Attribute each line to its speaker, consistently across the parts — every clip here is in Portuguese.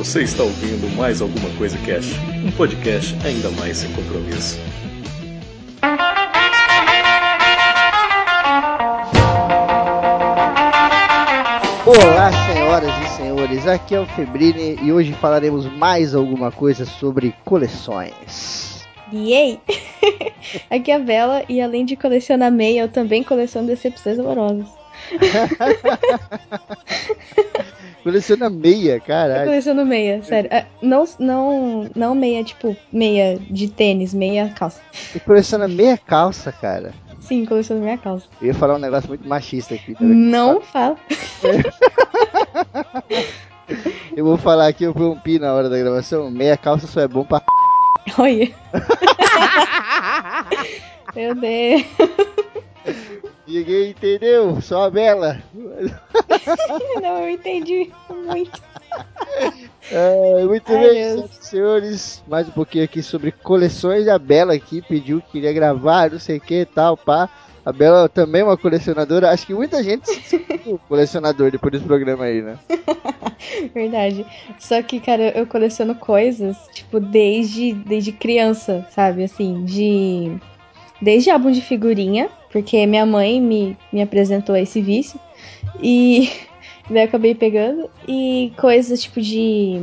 Speaker 1: Você está ouvindo mais alguma coisa Cash, um podcast ainda mais sem compromisso.
Speaker 2: Olá, senhoras e senhores, aqui é o Febrini e hoje falaremos mais alguma coisa sobre coleções.
Speaker 3: Yay! Aqui é a Bela e além de colecionar meia, eu também coleciono decepções amorosas.
Speaker 2: Coleciona meia,
Speaker 3: Eu
Speaker 2: caralho.
Speaker 3: coleciono meia, sério. É, Não, não, não meia, tipo, meia de tênis, meia calça.
Speaker 2: E coleciona meia calça, cara.
Speaker 3: Sim, coleciono meia calça.
Speaker 2: Eu ia falar um negócio muito machista aqui. tá?
Speaker 3: Não fala.
Speaker 2: Eu vou falar aqui, eu rompi na hora da gravação. Meia calça só é bom pra.
Speaker 3: Olha. Meu Deus.
Speaker 2: Ninguém entendeu, só a Bela.
Speaker 3: Não, eu entendi muito.
Speaker 2: É, muito
Speaker 3: Ai,
Speaker 2: bem,
Speaker 3: Deus.
Speaker 2: senhores. Mais um pouquinho aqui sobre coleções. A Bela aqui pediu que queria gravar, não sei o que tal, pá. A Bela também é uma colecionadora. Acho que muita gente se colecionador depois desse programa aí, né?
Speaker 3: Verdade. Só que, cara, eu coleciono coisas, tipo, desde, desde criança, sabe? Assim, de. Desde álbum de figurinha, porque minha mãe me, me apresentou esse vício. E daí eu acabei pegando. E coisas tipo de.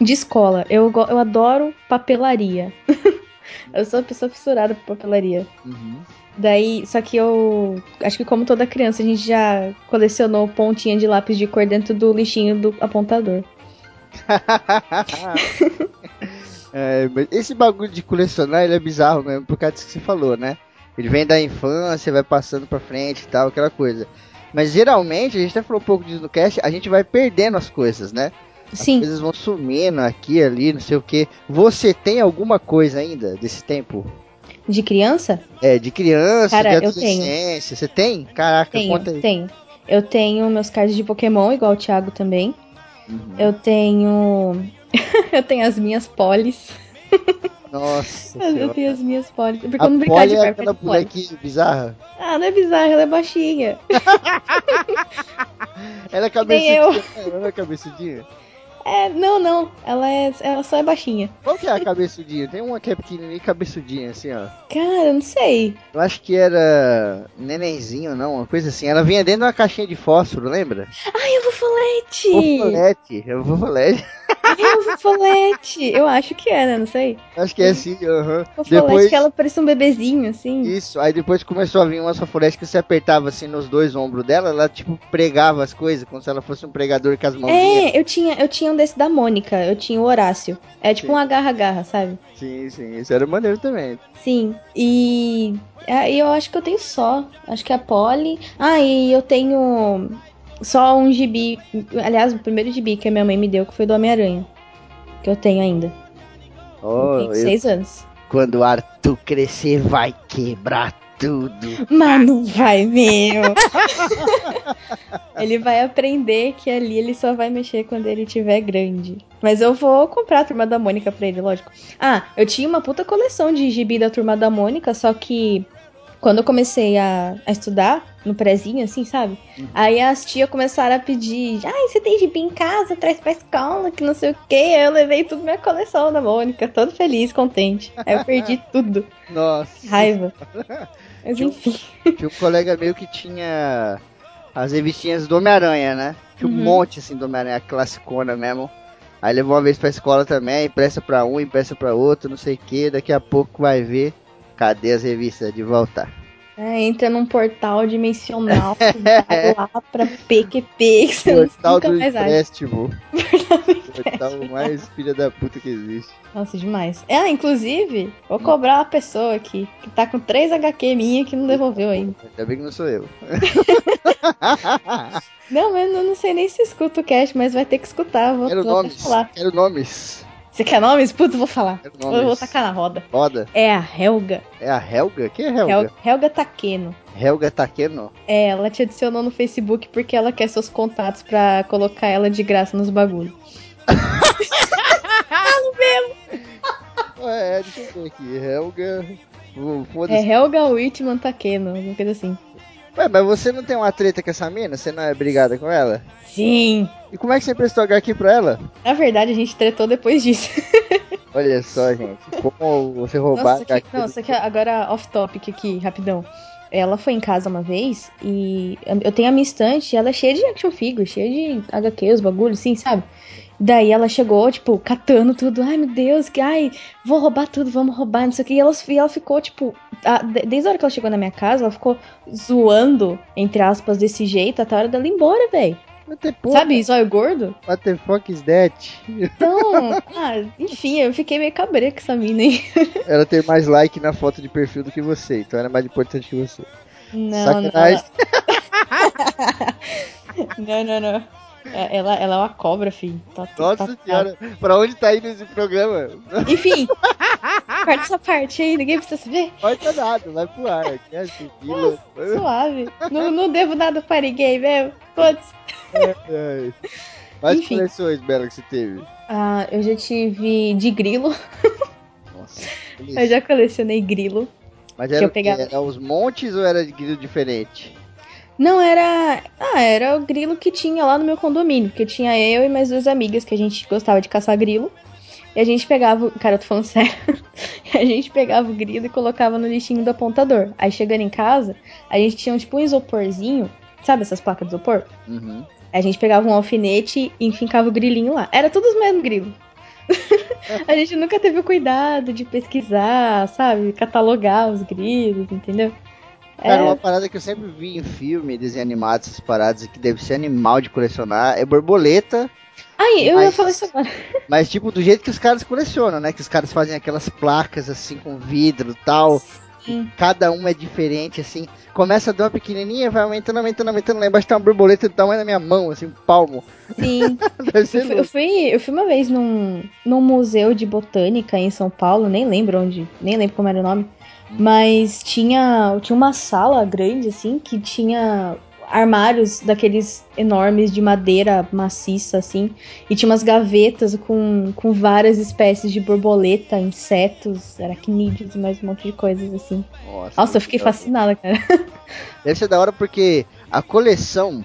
Speaker 3: De escola. Eu, eu adoro papelaria. eu sou uma pessoa fissurada por papelaria.
Speaker 2: Uhum.
Speaker 3: Daí, só que eu acho que como toda criança, a gente já colecionou pontinha de lápis de cor dentro do lixinho do apontador.
Speaker 2: É, esse bagulho de colecionar, ele é bizarro mesmo, por causa disso que você falou, né? Ele vem da infância, vai passando pra frente e tal, aquela coisa. Mas geralmente, a gente até falou um pouco disso no cast, a gente vai perdendo as coisas, né? As
Speaker 3: Sim,
Speaker 2: coisas vão sumindo aqui, ali, não sei o que. Você tem alguma coisa ainda desse tempo?
Speaker 3: de criança?
Speaker 2: É, de criança,
Speaker 3: Cara,
Speaker 2: de
Speaker 3: eu tenho.
Speaker 2: adolescência. Você tem? Caraca,
Speaker 3: Tenho,
Speaker 2: conta aí.
Speaker 3: tenho. Eu tenho meus cards de Pokémon, igual o Thiago também.
Speaker 2: Uhum.
Speaker 3: Eu tenho. eu tenho as minhas polis.
Speaker 2: Nossa
Speaker 3: Eu tenho as minhas polis. Porque
Speaker 2: A
Speaker 3: eu não brincar de
Speaker 2: é aquela
Speaker 3: poli.
Speaker 2: bonequinha bizarra.
Speaker 3: Ah, não é bizarro, ela é baixinha.
Speaker 2: Ela é cabeçudinha. Ela é cabeçudinha.
Speaker 3: É, não, não. Ela, é, ela só é baixinha.
Speaker 2: Qual que é a cabeçudinha? Tem uma que é pequenininha e cabeçudinha, assim, ó.
Speaker 3: Cara, não sei.
Speaker 2: Eu acho que era nenenzinho, não, uma coisa assim. Ela vinha dentro de uma caixinha de fósforo, lembra?
Speaker 3: Ai, eu vou folete!
Speaker 2: Fofolete. Eu vou.
Speaker 3: Eu vou folete! Eu acho que era, não sei.
Speaker 2: Acho que é assim, aham.
Speaker 3: O folete
Speaker 2: Depois,
Speaker 3: que ela parecia um bebezinho, assim.
Speaker 2: isso, aí depois começou a vir umas fofoletes que você apertava assim nos dois ombros dela, ela tipo pregava as coisas, como se ela fosse um pregador com as mãozinhas.
Speaker 3: É, eu tinha, eu tinha um desse da Mônica, eu tinha o Horácio. É tipo
Speaker 2: Sim.
Speaker 3: um agarra-garra, sabe?
Speaker 2: Sim, sim, isso era maneiro também.
Speaker 3: Sim. E aí eu acho que eu tenho só. Acho que é a Polly. Ah, e eu tenho só um gibi. Aliás, o primeiro gibi que a minha mãe me deu, que foi do Homem-Aranha. Que eu tenho ainda.
Speaker 2: Oh,
Speaker 3: eu tenho
Speaker 2: eu-
Speaker 3: seis anos.
Speaker 2: quando o Arthur crescer, vai quebrar tudo.
Speaker 3: Mas não vai mesmo. ele vai aprender que ali ele só vai mexer quando ele tiver grande. Mas eu vou comprar a Turma da Mônica pra ele, lógico. Ah, eu tinha uma puta coleção de gibi da Turma da Mônica, só que quando eu comecei a, a estudar, no prezinho, assim, sabe? Aí as tias começaram a pedir, ai, você tem gibi em casa, traz pra escola, que não sei o quê. Aí eu levei tudo minha coleção da Mônica, todo feliz, contente. Aí eu perdi tudo.
Speaker 2: Nossa.
Speaker 3: Raiva. Mas
Speaker 2: Tinha
Speaker 3: enfim.
Speaker 2: Tinha um colega meu que tinha as revistinhas do Homem-Aranha, né? Tinha um
Speaker 3: Uhum.
Speaker 2: monte assim do Homem-Aranha, classicona mesmo. Aí levou uma vez pra escola também, empresta pra um, empresta pra outro, não sei o que. Daqui a pouco vai ver. Cadê as revistas de volta?
Speaker 3: É, entra num portal dimensional, vai lá pra PQP, que você
Speaker 2: Portal do empréstimo. Portal mais filha da puta que existe.
Speaker 3: Nossa, demais. É, inclusive, vou cobrar uma pessoa aqui, que tá com 3 HQ minha que não devolveu ainda.
Speaker 2: Ainda bem que não sou eu.
Speaker 3: Não, mas eu não sei nem se escuta o cast, mas vai ter que escutar, vou,
Speaker 2: Quero
Speaker 3: vou
Speaker 2: nomes.
Speaker 3: falar.
Speaker 2: Quero nomes.
Speaker 3: Você quer nomes? Putz, vou falar.
Speaker 2: Quero
Speaker 3: Vou, tacar na roda.
Speaker 2: Roda.
Speaker 3: É a Helga.
Speaker 2: É a Helga? Quem é Helga?
Speaker 3: Hel- Helga Takeno.
Speaker 2: Helga Takeno?
Speaker 3: É, ela te adicionou no Facebook porque ela quer seus contatos pra colocar ela de graça nos bagulhos.
Speaker 2: É, deixa eu ver aqui. Helga.
Speaker 3: É. Helga Whitman Takeno, alguma coisa assim.
Speaker 2: Ué, mas você não tem uma treta com essa mina? Você não é brigada com ela?
Speaker 3: Sim.
Speaker 2: E como é que você prestou HQ pra ela?
Speaker 3: Na verdade, a gente tretou depois disso.
Speaker 2: Olha só, gente. Como você roubar
Speaker 3: Nossa, que, não, isso aqui agora off-topic aqui, rapidão. Ela foi em casa uma vez e eu tenho a minha estante, ela é cheia de action figure, cheia de HQ, os bagulhos, assim, sabe? Daí ela chegou, tipo, catando tudo. Ai, meu Deus, que ai, vou roubar tudo, vamos roubar, não sei o que. E ela, e ela ficou, tipo, a, desde a hora que ela chegou na minha casa, ela ficou zoando, entre aspas, desse jeito, até a hora dela ir embora, velho. Sabe, zóio gordo?
Speaker 2: What the fuck is that?
Speaker 3: Então, ah, enfim, eu fiquei meio cabreiro com essa mina aí.
Speaker 2: Ela tem mais like na foto de perfil do que você, então ela é mais importante que você.
Speaker 3: Não, Sacanagem. não. não, não, não. É, ela, ela é uma cobra, filho. Tá,
Speaker 2: Nossa
Speaker 3: tá,
Speaker 2: senhora, tá. pra onde tá indo esse programa?
Speaker 3: Enfim, corta essa parte aí, ninguém precisa saber.
Speaker 2: Corta nada, vai pro ar. É assim,
Speaker 3: suave. Não, não devo nada pra ninguém mesmo. Foda-se.
Speaker 2: É, é. Quais Enfim. coleções, Bela, que você teve?
Speaker 3: Ah, eu já tive de grilo. Nossa. eu já colecionei grilo.
Speaker 2: Mas era, pegava... era os montes ou era de grilo diferente?
Speaker 3: Não, era. Ah, era o grilo que tinha lá no meu condomínio. Porque tinha eu e mais duas amigas que a gente gostava de caçar grilo. E a gente pegava. Cara, eu tô falando sério. a gente pegava o grilo e colocava no lixinho do apontador. Aí chegando em casa, a gente tinha tipo um isoporzinho. Sabe essas placas de isopor?
Speaker 2: Uhum.
Speaker 3: A gente pegava um alfinete e enfincava o grilinho lá. Era todos os mesmos grilos. a gente nunca teve o cuidado de pesquisar, sabe? Catalogar os grilos, entendeu?
Speaker 2: Cara, é... uma parada que eu sempre vi em filme, desenho animado, essas paradas que deve ser animal de colecionar é borboleta.
Speaker 3: Ai, eu mas, ia falar isso agora.
Speaker 2: Mas, tipo, do jeito que os caras colecionam, né? Que os caras fazem aquelas placas assim com vidro e tal. Sim. Cada uma é diferente, assim. Começa a dar uma pequenininha, vai aumentando, aumentando, aumentando. Lá embaixo tem uma borboleta do tamanho da minha mão, assim, um palmo.
Speaker 3: Sim. eu, fui, eu, fui, eu fui uma vez num, num museu de botânica em São Paulo, nem lembro onde, nem lembro como era o nome. Mas tinha, tinha uma sala grande, assim, que tinha armários daqueles enormes de madeira maciça, assim. E tinha umas gavetas com, com várias espécies de borboleta, insetos, aracnídeos e mais um monte de coisas, assim. Nossa, Nossa eu fiquei fascinada, cara.
Speaker 2: Deve ser da hora porque a coleção,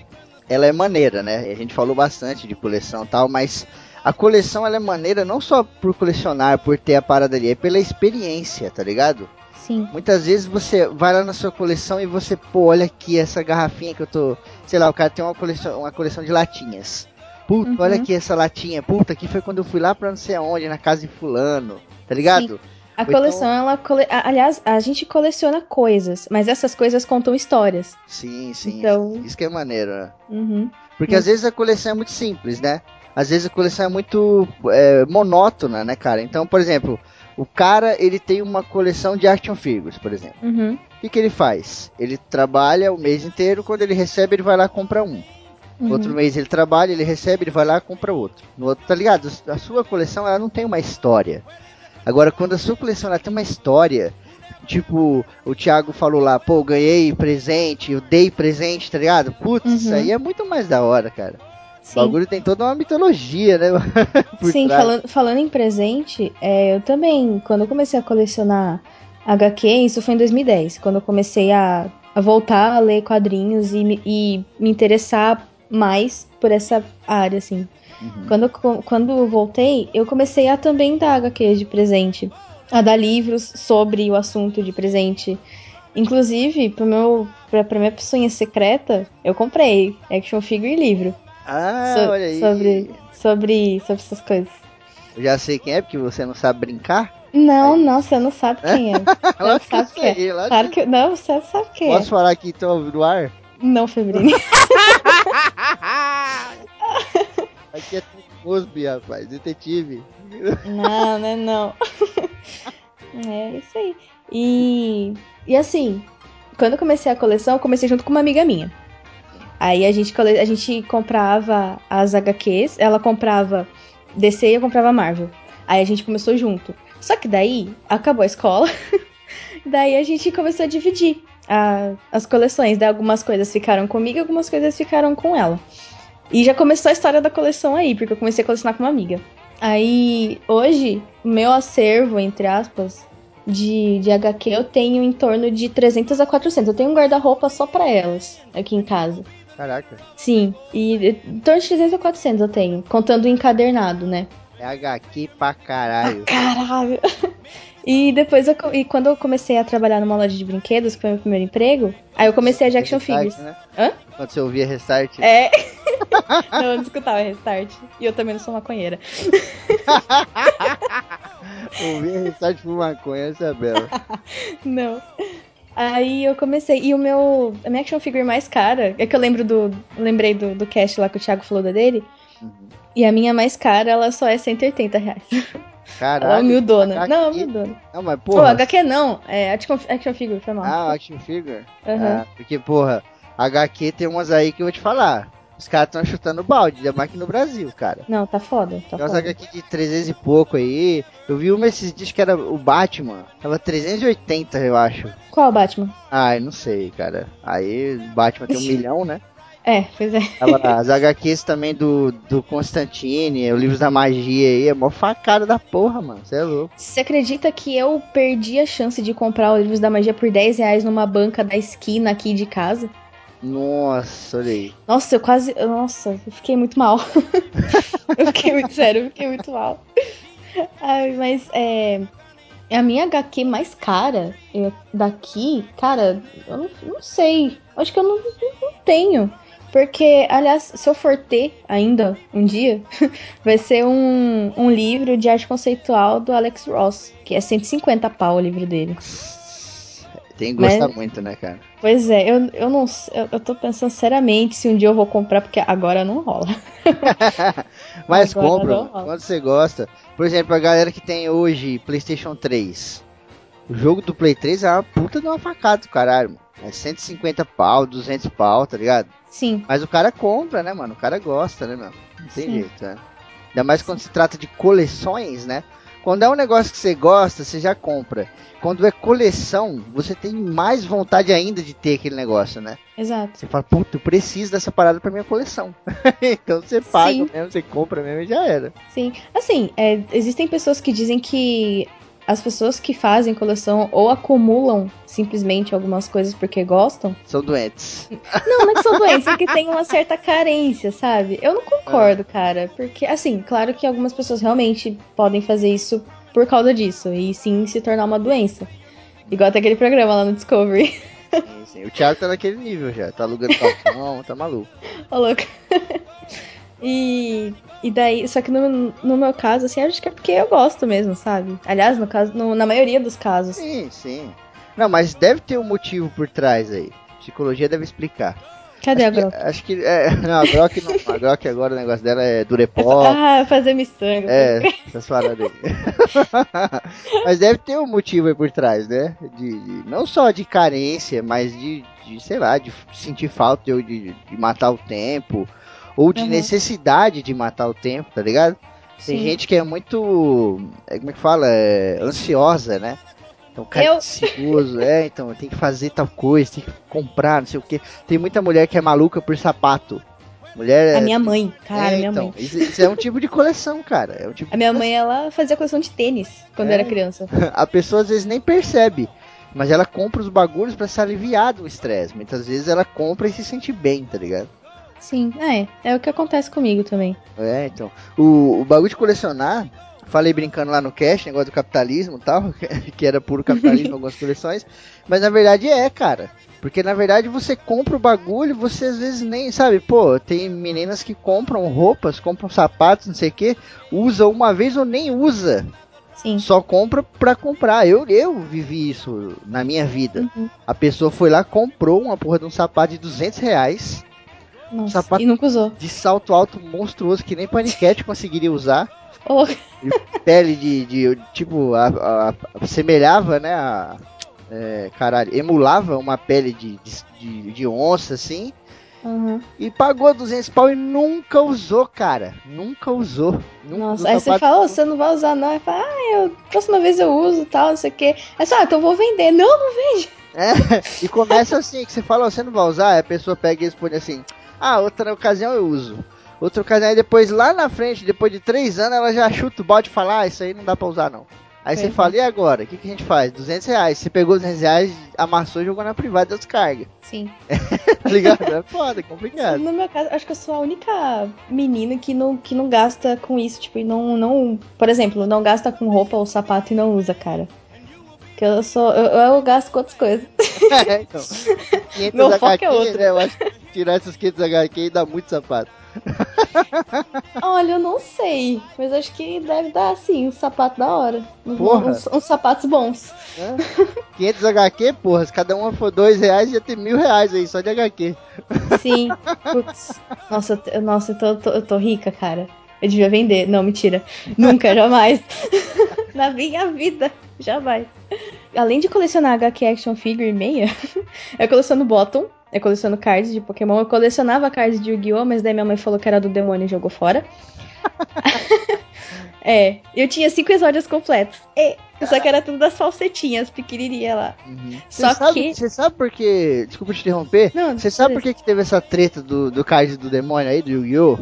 Speaker 2: ela é maneira, né? A gente falou bastante de coleção e tal, mas a coleção ela é maneira não só por colecionar, por ter a parada ali, é pela experiência, tá ligado?
Speaker 3: Sim.
Speaker 2: Muitas vezes você vai lá na sua coleção e você, pô, olha aqui essa garrafinha que eu tô. Sei lá, o cara tem uma coleção, uma coleção de latinhas. Puta, uhum. olha aqui essa latinha. Puta, aqui foi quando eu fui lá pra não sei aonde, na casa de fulano. Tá ligado? Sim.
Speaker 3: A Ou coleção, então... ela. Cole... Aliás, a gente coleciona coisas, mas essas coisas contam histórias.
Speaker 2: Sim, sim. Então... Isso que é maneiro, né?
Speaker 3: Uhum.
Speaker 2: Porque uhum. às vezes a coleção é muito simples, né? Às vezes a coleção é muito é, monótona, né, cara? Então, por exemplo, o cara, ele tem uma coleção de action figures, por exemplo.
Speaker 3: Uhum.
Speaker 2: O que, que ele faz? Ele trabalha o mês inteiro, quando ele recebe, ele vai lá e compra um. Uhum. Outro mês ele trabalha, ele recebe, ele vai lá compra outro. No outro, tá ligado? A sua coleção, ela não tem uma história. Agora, quando a sua coleção ela tem uma história, tipo, o Thiago falou lá, pô, ganhei presente, eu dei presente, tá ligado? Putz, uhum. isso aí é muito mais da hora, cara. Sim. O bagulho tem toda uma mitologia, né?
Speaker 3: Sim, falando, falando em presente, é, eu também, quando eu comecei a colecionar HQ, isso foi em 2010, quando eu comecei a, a voltar a ler quadrinhos e, e me interessar mais por essa área, assim. Uhum. Quando, quando eu voltei, eu comecei a também dar HQ de presente. A dar livros sobre o assunto de presente. Inclusive, pro meu, pra, pra minha pessoa secreta, eu comprei action figure e livro.
Speaker 2: Ah,
Speaker 3: so,
Speaker 2: olha aí.
Speaker 3: Sobre, sobre, sobre essas coisas.
Speaker 2: Eu já sei quem é, porque você não sabe brincar?
Speaker 3: Não, aí. não, você não sabe quem é. Não sabe quem é. Claro que... Não, você sabe quem
Speaker 2: Posso é. Posso falar aqui então no ar?
Speaker 3: Não, Febrini.
Speaker 2: aqui é Cosby, rapaz, detetive.
Speaker 3: Não, né, não. É isso aí. E, e assim, quando eu comecei a coleção, eu comecei junto com uma amiga minha. Aí a gente, a gente comprava as HQs, ela comprava DC e eu comprava Marvel. Aí a gente começou junto. Só que daí acabou a escola. daí a gente começou a dividir a, as coleções. Daí algumas coisas ficaram comigo, algumas coisas ficaram com ela. E já começou a história da coleção aí, porque eu comecei a colecionar com uma amiga. Aí, hoje, o meu acervo, entre aspas, de, de HQ eu tenho em torno de 300 a 400. Eu tenho um guarda-roupa só pra elas aqui em casa.
Speaker 2: Caraca.
Speaker 3: Sim, e em torno de 300 a 400 eu tenho, contando o encadernado, né?
Speaker 2: É HQ pra caralho.
Speaker 3: Caralho! E depois, eu, e quando eu comecei a trabalhar numa loja de brinquedos, que foi meu primeiro emprego, aí eu comecei a de action
Speaker 2: Restart,
Speaker 3: figures.
Speaker 2: Né?
Speaker 3: Hã?
Speaker 2: Quando você ouvia Restart.
Speaker 3: É. não, eu não escutava Restart. E eu também não sou maconheira.
Speaker 2: ouvia Restart por maconha, Isabela.
Speaker 3: não. Aí eu comecei. E o meu. A minha action figure mais cara. É que eu lembro do. Lembrei do, do cast lá que o Thiago falou da dele.
Speaker 2: Uhum.
Speaker 3: E a minha mais cara, ela só é 180 reais.
Speaker 2: Caralho.
Speaker 3: Ela é humildona.
Speaker 2: HQ?
Speaker 3: Não, humildona.
Speaker 2: Não, mas
Speaker 3: Pô,
Speaker 2: porra.
Speaker 3: HQ não. É action, action figure, foi mal.
Speaker 2: Ah, action figure? Ah, porque, porra, HQ tem umas aí que eu vou te falar. Os caras estão chutando balde, ainda mais aqui no Brasil, cara.
Speaker 3: Não, tá foda. Tá
Speaker 2: Tem
Speaker 3: foda.
Speaker 2: HQ de 300 e pouco aí. Eu vi uma esses dias que era o Batman. Tava 380, eu acho.
Speaker 3: Qual Batman?
Speaker 2: Ai, não sei, cara. Aí o Batman tem um milhão, né?
Speaker 3: É, pois é.
Speaker 2: Tava as HQs também do, do Constantine, os livros da magia aí. É mó facada da porra, mano. Você é louco.
Speaker 3: Você acredita que eu perdi a chance de comprar os livros da magia por 10 reais numa banca da esquina aqui de casa?
Speaker 2: Nossa, olha aí.
Speaker 3: Nossa, eu quase. Nossa, eu fiquei muito mal. eu fiquei muito sério, eu fiquei muito mal. Ai, mas é. A minha HQ mais cara eu- daqui, cara, eu não, não sei. Acho que eu não, não- não tenho. Porque, aliás, se eu for ter ainda um dia, vai ser um, um livro de arte conceitual do Alex Ross, que é 150 pau o livro dele.
Speaker 2: Tem que gostar
Speaker 3: Mas-
Speaker 2: muito, né, cara?
Speaker 3: Pois é, eu, eu não eu, eu tô pensando seriamente se um dia eu vou comprar, porque agora não rola.
Speaker 2: Mas
Speaker 3: Agora
Speaker 2: compra, mano, quando você gosta. Por exemplo, a galera que tem hoje PlayStation 3. O jogo do Play 3 é uma puta de uma facada do caralho, mano. É 150 pau, 200 pau, tá ligado?
Speaker 3: Sim,
Speaker 2: Mas o cara compra, né, mano? O cara gosta, né, meu? Não tem
Speaker 3: Sim.
Speaker 2: jeito, né? Ainda mais quando se trata de coleções, né? Quando é um negócio que você gosta, você já compra. Quando é coleção, você tem mais vontade ainda de ter aquele negócio, né?
Speaker 3: exato.
Speaker 2: Você fala, puta, eu preciso dessa parada pra minha coleção. então você paga
Speaker 3: Sim.
Speaker 2: mesmo, você compra mesmo e já era.
Speaker 3: Sim. Assim, é, existem pessoas que dizem que as pessoas que fazem coleção ou acumulam simplesmente algumas coisas porque gostam.
Speaker 2: São doentes.
Speaker 3: Não, não é que são doentes, é que tem uma certa carência, sabe? Eu não concordo, cara. Porque, assim, claro que algumas pessoas realmente podem fazer isso por causa disso. E sim se tornar uma doença. Igual até aquele programa lá no Discovery.
Speaker 2: Sim, sim. O Thiago tá naquele nível já. Tá alugando calção, tá maluco.
Speaker 3: Ô, louco. E, e daí, só que no, no meu caso, assim, acho que é porque eu gosto mesmo, sabe? Aliás, no caso, no- na maioria dos casos.
Speaker 2: Sim, sim. Não, mas deve ter um motivo por trás aí. Psicologia deve explicar.
Speaker 3: Cadê a
Speaker 2: acho, que,
Speaker 3: Grok?
Speaker 2: acho que. É, não, a Grok não. A Grok agora o negócio dela é Durepó.
Speaker 3: Ah, fazer miçanga.
Speaker 2: É, essas paradas aí. mas deve ter um motivo aí por trás, né? De, de- não só de carência, mas de, de, sei lá, de sentir falta de, de, de matar o tempo. Ou de
Speaker 3: Uhum.
Speaker 2: necessidade de matar o tempo, tá ligado? Tem
Speaker 3: Sim.
Speaker 2: gente que é muito. é, Como é que fala? É, ansiosa, né? Então, cara
Speaker 3: Eu-
Speaker 2: é ansioso, é, então tem que fazer tal coisa, tem que comprar, não sei o que. Tem muita mulher que é maluca por sapato. Mulher
Speaker 3: A
Speaker 2: é-
Speaker 3: minha mãe, cara,
Speaker 2: é,
Speaker 3: minha
Speaker 2: então,
Speaker 3: mãe.
Speaker 2: Isso, isso é um tipo de coleção, cara. É um tipo
Speaker 3: A minha mãe, ela fazia coleção de tênis quando
Speaker 2: É?
Speaker 3: era criança.
Speaker 2: a pessoa às vezes nem percebe, mas ela compra os bagulhos pra se aliviar do estresse. Muitas vezes ela compra e se sente bem, tá ligado?
Speaker 3: Sim, é, é o que acontece comigo também.
Speaker 2: É, então. O, o bagulho de colecionar, falei brincando lá no cast, negócio do capitalismo e tal, que era puro capitalismo algumas coleções, mas na verdade é, cara. Porque na verdade você compra o bagulho, você às vezes nem, sabe, pô, tem meninas que compram roupas, compram sapatos, não sei o que, usa uma vez ou nem usa.
Speaker 3: Sim.
Speaker 2: Só compra pra comprar. Eu, eu vivi isso na minha vida.
Speaker 3: Uhum.
Speaker 2: A pessoa foi lá, comprou uma porra de um sapato de 200 reais,
Speaker 3: Nossa,
Speaker 2: Sapato-
Speaker 3: e nunca usou.
Speaker 2: de salto alto monstruoso que nem paniquete conseguiria usar.
Speaker 3: Louco.
Speaker 2: Pele de, de tipo, a, a- a- semelhava, né, a, é, caralho, emulava uma pele de, de, de- de onça, assim,
Speaker 3: Uhum.
Speaker 2: e pagou 200 pau e nunca usou, cara. Nunca usou. Nunca
Speaker 3: Nossa, aí você fala, "Ô, você não vai usar não. Aí fala, ah, eu, próxima vez eu uso tal, não sei o quê. Aí só, ah, então eu vou vender. Não, não vende.
Speaker 2: É, e começa assim, que você fala, "Ó, você não vai usar, aí a pessoa pega e responde assim, ah, outra ocasião eu uso. Outra ocasião, aí depois lá na frente, depois de três anos, ela já chuta o balde e fala, ah, isso aí não dá pra usar não. Aí você fala, e agora? O que, que a gente faz? 200 reais. Você pegou 200 reais, amassou e jogou na privada e descarga.
Speaker 3: Sim.
Speaker 2: Tá ligado? É foda, é complicado.
Speaker 3: No meu caso, acho que eu sou a única menina que não, que não gasta com isso, tipo, e não, não. Por exemplo, não gasta com roupa ou sapato e não usa, cara. Que eu sou. Eu, eu gasto com outras coisas.
Speaker 2: É, então. 500
Speaker 3: Meu foco é outro.
Speaker 2: né? Eu acho que tirar essas 500 HQ e dá muito sapato.
Speaker 3: Olha, eu não sei. Mas acho que deve dar, sim, um sapato da hora. Uns,
Speaker 2: Porra.
Speaker 3: uns- uns sapatos bons.
Speaker 2: Né? 500 HQ, porra, se cada uma for 2 reais, ia ter mil reais aí, só de HQ.
Speaker 3: Sim. Putz. Nossa, nossa, eu tô, tô- eu tô rica, cara. Eu devia vender. Não, mentira. Nunca, jamais. Na minha vida, jamais. Além de colecionar HQ Action Figure e meia, eu coleciono bottom, eu coleciono cards de Pokémon, eu colecionava cards de Yu-Gi-Oh!, mas daí minha mãe falou que era do demônio e jogou fora. é, eu tinha cinco exódios completos. E, só que era tudo das falsetinhas, pequenininha lá. Só
Speaker 2: Você sabe,
Speaker 3: que-
Speaker 2: Você sabe por que. Desculpa te interromper. Você sabe por que, que teve essa treta do, do card do demônio aí, do Yu-Gi-Oh?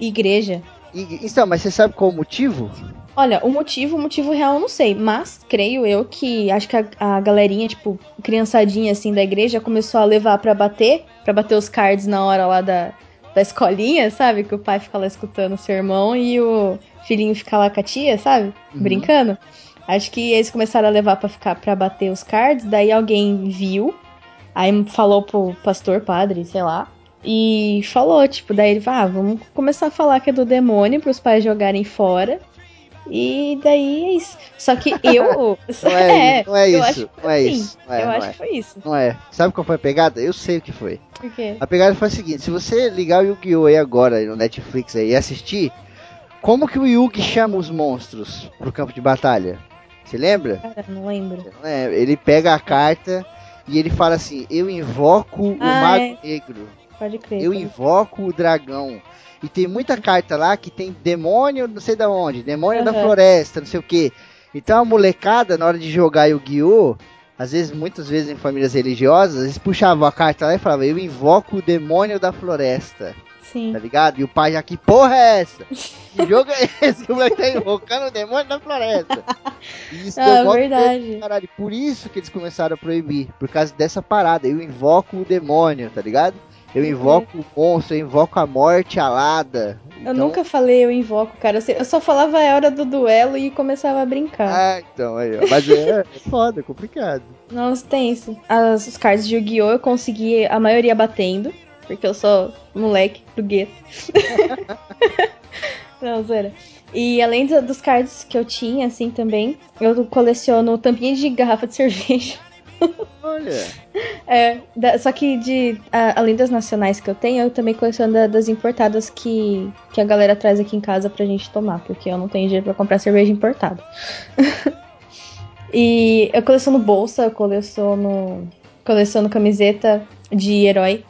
Speaker 3: Igreja.
Speaker 2: E- Então, mas você sabe qual o motivo?
Speaker 3: Olha, o motivo, o motivo real eu não sei, mas creio eu que acho que a, a galerinha, tipo, criançadinha assim da igreja começou a levar pra bater, pra bater os cards na hora lá da, da escolinha, sabe? Que o pai fica lá escutando o sermão e o filhinho fica lá com a tia, sabe?
Speaker 2: Uhum.
Speaker 3: Brincando. Acho que eles começaram a levar pra ficar para bater os cards, daí alguém viu, aí falou pro pastor, padre, sei lá, e falou, tipo, daí ele falou, ah, vamos começar a falar que é do demônio pros pais jogarem fora. E daí é isso. Só que eu.
Speaker 2: Não é, não é isso.
Speaker 3: acho que
Speaker 2: não é isso. Não é,
Speaker 3: eu
Speaker 2: não
Speaker 3: acho
Speaker 2: é.
Speaker 3: que foi isso.
Speaker 2: Não é. Sabe qual foi a pegada? Eu sei o que foi.
Speaker 3: Por quê?
Speaker 2: A pegada foi a seguinte: se você ligar o Yu-Gi-Oh! aí agora no Netflix aí, e assistir, como que o Yugi chama os monstros pro campo de batalha? Você lembra?
Speaker 3: Cara, não lembro.
Speaker 2: É, ele pega a carta e ele fala assim: Eu invoco o
Speaker 3: Ah,
Speaker 2: Mago Negro,
Speaker 3: Pode crer.
Speaker 2: eu invoco o dragão. E tem muita carta lá que tem demônio, não sei da onde, demônio da
Speaker 3: Aham.
Speaker 2: floresta, não sei o que. Então a molecada, na hora de jogar Yu-Gi-Oh! Às vezes, muitas vezes em famílias religiosas, eles puxavam a carta lá e falavam, eu invoco o demônio da floresta,
Speaker 3: Sim.
Speaker 2: tá ligado? E o pai já, que porra é essa? Que jogo é esse? O moleque tá invocando o demônio da floresta. E isso
Speaker 3: Ah,
Speaker 2: deu mó
Speaker 3: verdade.
Speaker 2: Caralho, por isso que eles começaram a proibir, por causa dessa parada. Eu invoco o demônio, tá ligado? Eu invoco o monstro, eu invoco a morte alada.
Speaker 3: Eu
Speaker 2: Então-
Speaker 3: nunca falei eu invoco, cara. Eu Eu só falava a hora do duelo e começava a brincar.
Speaker 2: Ah, então, aí, ó. Mas é, é foda, é complicado.
Speaker 3: Nossa, tenso. As, os cards de Yu-Gi-Oh! eu consegui a maioria batendo. Porque eu sou moleque do gueto. Não, zoeira. E além do- dos cards que eu tinha, assim, também, eu coleciono tampinha de garrafa de cerveja.
Speaker 2: Olha,
Speaker 3: É, da- só que de a- além das nacionais que eu tenho, eu também coleciono da- das importadas que, que a galera traz aqui em casa pra gente tomar, porque eu não tenho dinheiro pra comprar cerveja importada. e eu coleciono bolsa, eu coleciono coleciono camiseta de herói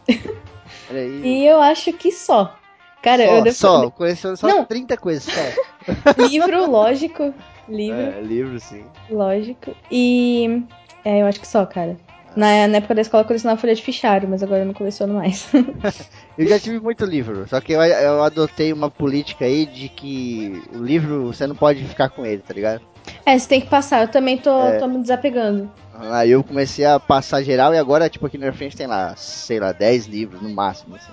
Speaker 3: e eu acho que só. Cara,
Speaker 2: só,
Speaker 3: eu devo
Speaker 2: só, coleciono só
Speaker 3: Não.
Speaker 2: 30 coisas, só.
Speaker 3: livro, lógico, livro,
Speaker 2: É, livro, sim.
Speaker 3: lógico. E é, eu acho que só, cara. Na, na época da escola eu colecionava folha de fichário, mas agora eu não coleciono mais.
Speaker 2: Eu já tive muito livro, só que eu, eu adotei uma política aí de que o livro você não pode ficar com ele, tá ligado?
Speaker 3: É, você tem que passar. Eu também tô,
Speaker 2: É.
Speaker 3: tô me desapegando.
Speaker 2: Aí eu comecei a passar geral e agora, tipo, aqui na minha frente tem lá, sei lá, 10 livros no máximo, assim.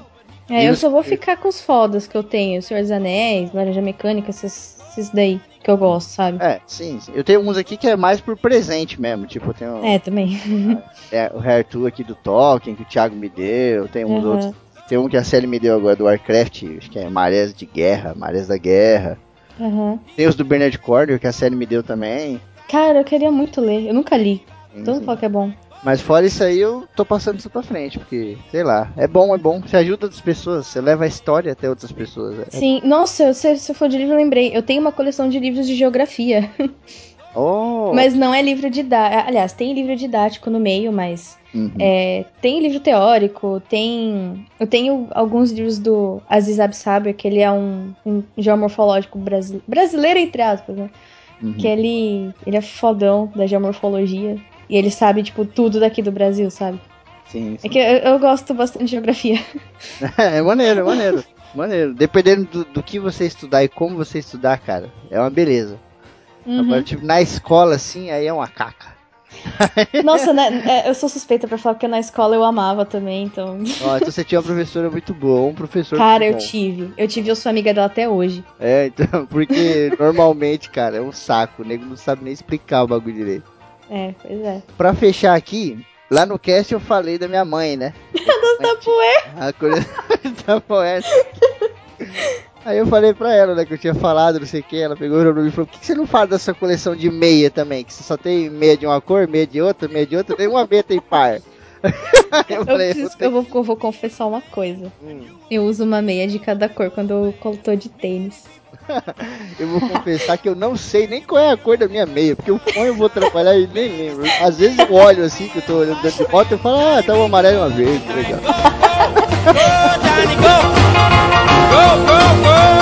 Speaker 3: É, eu só vou
Speaker 2: que-
Speaker 3: ficar com os fodas que eu tenho. Senhor dos Anéis, Laranja Mecânica, esses, esses daí que eu gosto, sabe?
Speaker 2: É, sim. Eu tenho uns aqui que é mais por presente mesmo, tipo, eu tenho
Speaker 3: É, também.
Speaker 2: é, o Hair Tool aqui do Tolkien, que o Thiago me deu, tem uns
Speaker 3: Uhum.
Speaker 2: outros. Tem um que a Sally me deu agora do Warcraft, acho que é Marés de Guerra, Marés da Guerra.
Speaker 3: Aham.
Speaker 2: Tem os do Bernard Corder, que a Sally me deu também.
Speaker 3: Cara, eu queria muito ler. Eu nunca li. Todo mundo fala que é bom.
Speaker 2: Mas fora isso aí, eu tô passando isso pra frente, porque, sei lá, é bom, é bom. Você ajuda outras pessoas, você leva a história até outras pessoas. É-
Speaker 3: Sim, nossa, se você for de livro, eu lembrei. Eu tenho uma coleção de livros de geografia.
Speaker 2: Oh!
Speaker 3: Mas não é livro didático. Aliás, tem livro didático no meio, mas
Speaker 2: Uhum.
Speaker 3: É, tem livro teórico, tem. Eu tenho alguns livros do Aziz Absaber, que ele é um, um geomorfológico brasile... brasileiro, entre aspas, né?
Speaker 2: Uhum.
Speaker 3: Que ele, ele é fodão da geomorfologia. E ele sabe, tipo, tudo daqui do Brasil, sabe?
Speaker 2: Sim, sim.
Speaker 3: É que eu, eu gosto bastante de geografia.
Speaker 2: É maneiro, é maneiro. Maneiro. Dependendo do, do que você estudar e como você estudar, cara, é uma beleza. Uhum. Agora, tipo, na escola, assim, aí é uma caca.
Speaker 3: Nossa, né, é, eu sou suspeita pra falar porque na escola eu amava também, então.
Speaker 2: Ó, então você tinha uma professora muito boa, um professor
Speaker 3: Cara,
Speaker 2: eu
Speaker 3: bom. tive. Eu tive, eu sou amiga dela até hoje.
Speaker 2: É, então, porque normalmente, cara, é um saco. O nego não sabe nem explicar o bagulho direito.
Speaker 3: É, pois é.
Speaker 2: Pra fechar aqui, lá no cast eu falei da minha mãe, né?
Speaker 3: Das tapoé.
Speaker 2: A coisa tapoé. Aí eu falei pra ela, né, que eu tinha falado, não sei o que, ela pegou o e falou, por que você não fala dessa coleção de meia também? Que você só tem meia de uma cor, meia de outra, meia de outra, tem uma meia tem par.
Speaker 3: eu, falei, eu, preciso, eu, vou, eu, vou, confessar uma coisa. Hum. Eu uso uma meia de cada cor quando eu tô de tênis.
Speaker 2: eu vou confessar que eu não sei nem qual é a cor da minha meia, porque o pão eu vou trabalhar e nem lembro. Às vezes eu olho assim, que eu tô olhando dentro de foto, eu falo, ah, tá o um amarelo e uma verde, legal. Go, go! Go, go, go!